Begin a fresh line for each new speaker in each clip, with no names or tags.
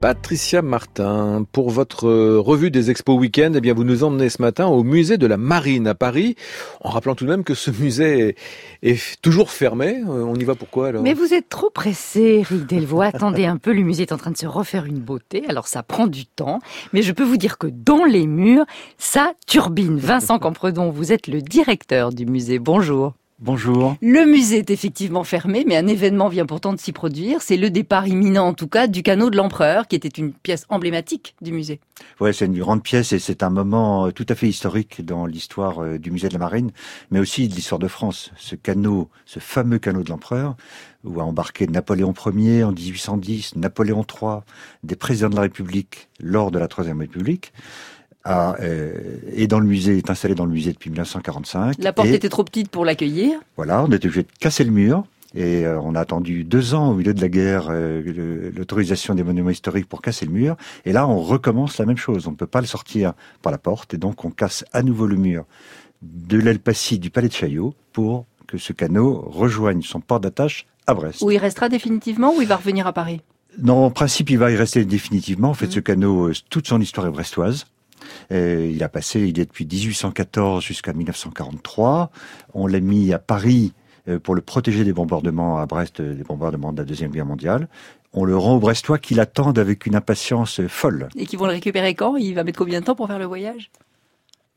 Patricia Martin, pour votre euh, revue des expos week-end, eh bien vous nous emmenez ce matin au musée de la Marine à Paris, en rappelant tout de même que ce musée est, toujours fermé. Euh, on y va pourquoi alors?
Mais vous êtes trop pressé, Rick Delvaux. Attendez un peu, le musée est en train de se refaire une beauté, alors ça prend du temps. Mais je peux vous dire que dans les murs, ça turbine. Vincent Campredon, vous êtes le directeur du musée. Bonjour.
Bonjour.
Le musée est effectivement fermé, mais un événement vient pourtant de s'y produire. C'est le départ imminent, en tout cas, du canot de l'empereur, qui était une pièce emblématique du musée.
Ouais, c'est une grande pièce et c'est un moment euh, tout à fait historique dans l'histoire euh, du musée de la Marine, mais aussi de l'histoire de France. Ce canot, ce fameux canot de l'empereur, où a embarqué Napoléon Ier en 1810, Napoléon III, des présidents de la République lors de la Troisième République a, euh, est dans le musée, est installé dans le musée depuis 1945.
La porte était trop petite pour l'accueillir.
Voilà, on était obligé de casser le mur. Et euh, on a attendu deux ans au milieu de la guerre euh, l'autorisation des monuments historiques pour casser le mur. Et là, on recommence la même chose. On ne peut pas le sortir par la porte. Et donc, on casse à nouveau le mur de l'aile passive du palais de Chaillot pour que ce canot rejoigne son port d'attache à Brest.
Où il restera définitivement ou il va revenir à Paris?
Non, en principe, il va y rester définitivement. En fait, mmh. ce canot, toute son histoire est brestoise. Euh, il a passé, il est depuis 1814 jusqu'à 1943. On l'a mis à Paris euh, pour le protéger des bombardements à Brest, euh, des bombardements de la Deuxième Guerre mondiale. On le rend aux Brestois qui l'attendent avec une impatience folle.
Et qui vont le récupérer quand? Il va mettre combien de temps pour faire le voyage?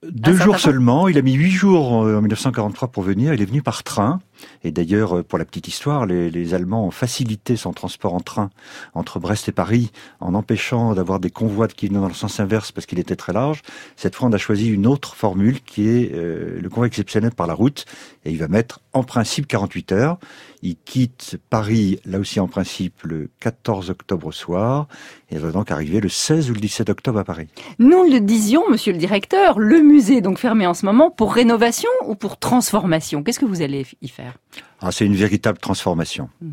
Deux jours seulement. Il a mis huit jours en 1943 pour venir. Il est venu par train. Et d'ailleurs, euh, pour la petite histoire, les, Allemands ont facilité son transport en train entre Brest et Paris en empêchant d'avoir des convois qui venaient dans le sens inverse parce qu'il était très large. Cette fois, on a choisi une autre formule qui est euh, le convoi exceptionnel par la route. Et il va mettre en principe 48 heures. Il quitte Paris, là aussi en principe, le 14 octobre soir. Et il va donc arriver le 16 ou le 17 octobre à Paris.
Nous le disions, monsieur le directeur, le musée est donc fermé en ce moment pour rénovation ou pour transformation. Qu'est-ce que vous allez y faire?
Ah, C'est une véritable transformation. Mhm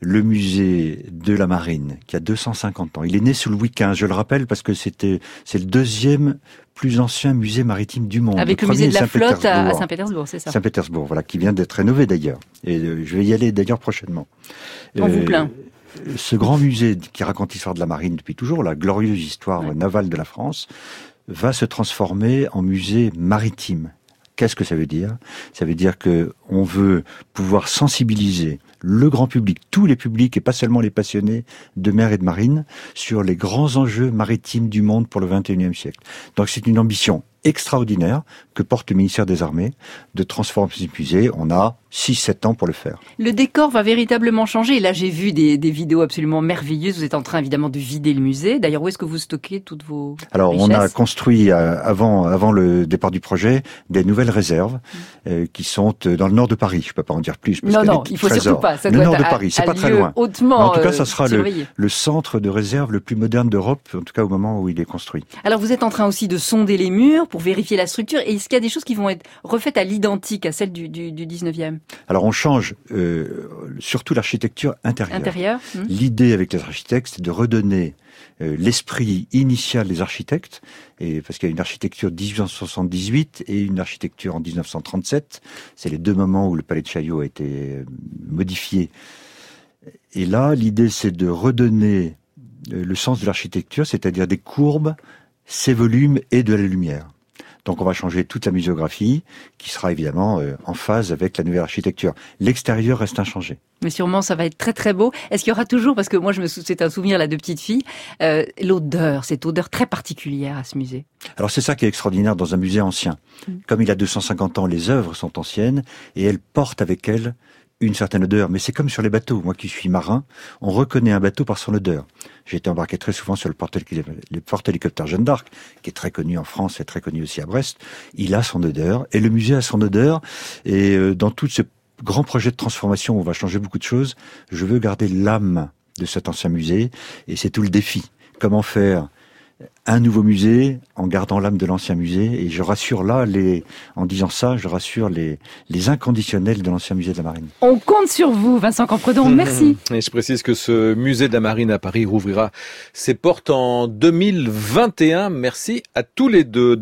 le musée de la Marine, qui a 250 ans. Il est né sous Louis XV, je le rappelle, parce que c'était c'est le deuxième plus ancien musée maritime du monde.
Avec le, musée de la flotte à Saint-Pétersbourg, c'est ça
Saint-Pétersbourg, voilà, qui vient d'être rénové d'ailleurs. Et euh, je vais y aller d'ailleurs prochainement.
On vous euh, plaint.
Ce grand musée qui raconte l'histoire de la marine depuis toujours, la glorieuse histoire navale de la France, va se transformer en musée maritime. Qu'est-ce que ça veut dire? Ça veut dire que on veut pouvoir sensibiliser le grand public, tous les publics et pas seulement les passionnés de mer et de marine sur les grands enjeux maritimes du monde pour le 21e siècle. Donc c'est une ambition extraordinaire que porte le ministère des Armées de transformer ce musée. On a 6-7 ans pour le faire.
Le décor va véritablement changer. Là, j'ai vu des, vidéos absolument merveilleuses. Vous êtes en train évidemment de vider le musée. D'ailleurs, où est-ce que vous stockez toutes vos
Alors, on a construit euh, avant avant le départ du projet des nouvelles réserves mm. euh, qui sont euh, dans le nord de Paris. Je peux pas en dire plus.
Parce non, non, il faut surtout pas.
Ça le nord de Paris, c'est pas très loin.
Hautement
en tout cas, ça sera le, le, centre de réserve le plus moderne d'Europe, en tout cas au moment où il est construit.
Alors, vous êtes en train aussi de sonder les murs pour vérifier la structure. Et est-ce qu'il y a des choses qui vont être refaites à l'identique à celle du, du, du 19e
Alors, on change euh, surtout l'architecture intérieure.
Intérieur,
hmm. L'idée avec les architectes, c'est de redonner euh, l'esprit initial des architectes, et parce qu'il y a une architecture 1878 et une architecture en 1937. C'est les deux moments où le palais de Chaillot a été euh, modifié. Et là, l'idée, c'est de redonner le sens de l'architecture, c'est-à-dire des courbes, ses volumes et de la lumière. Donc on va changer toute la muséographie, qui sera évidemment euh, en phase avec la nouvelle architecture. L'extérieur reste inchangé.
Mais sûrement, ça va être très très beau. Est-ce qu'il y aura toujours, parce que moi je me c'est un souvenir là de petite fille, euh, l'odeur, cette odeur très particulière à ce musée?
Alors c'est ça qui est extraordinaire dans un musée ancien. Mm. Comme il a 250 ans, les œuvres sont anciennes et elles portent avec elles une certaine odeur, mais c'est comme sur les bateaux. Moi qui suis marin, on reconnaît un bateau par son odeur. J'ai été embarqué très souvent sur le porte-hélicoptère Jeanne d'Arc, qui est très connu en France et très connu aussi à Brest. Il a son odeur, et le musée a son odeur. Et euh, dans tout ce grand projet de transformation où on va changer beaucoup de choses, je veux garder l'âme de cet ancien musée, et c'est tout le défi. Comment faire un nouveau musée en gardant l'âme de l'ancien musée. Et je rassure là, les, en disant ça, je rassure les, les inconditionnels de l'ancien musée de la Marine.
On compte sur vous, Vincent Campredon. Merci.
Et je précise que ce musée de la Marine à Paris rouvrira ses portes en 2021. Merci à tous les deux.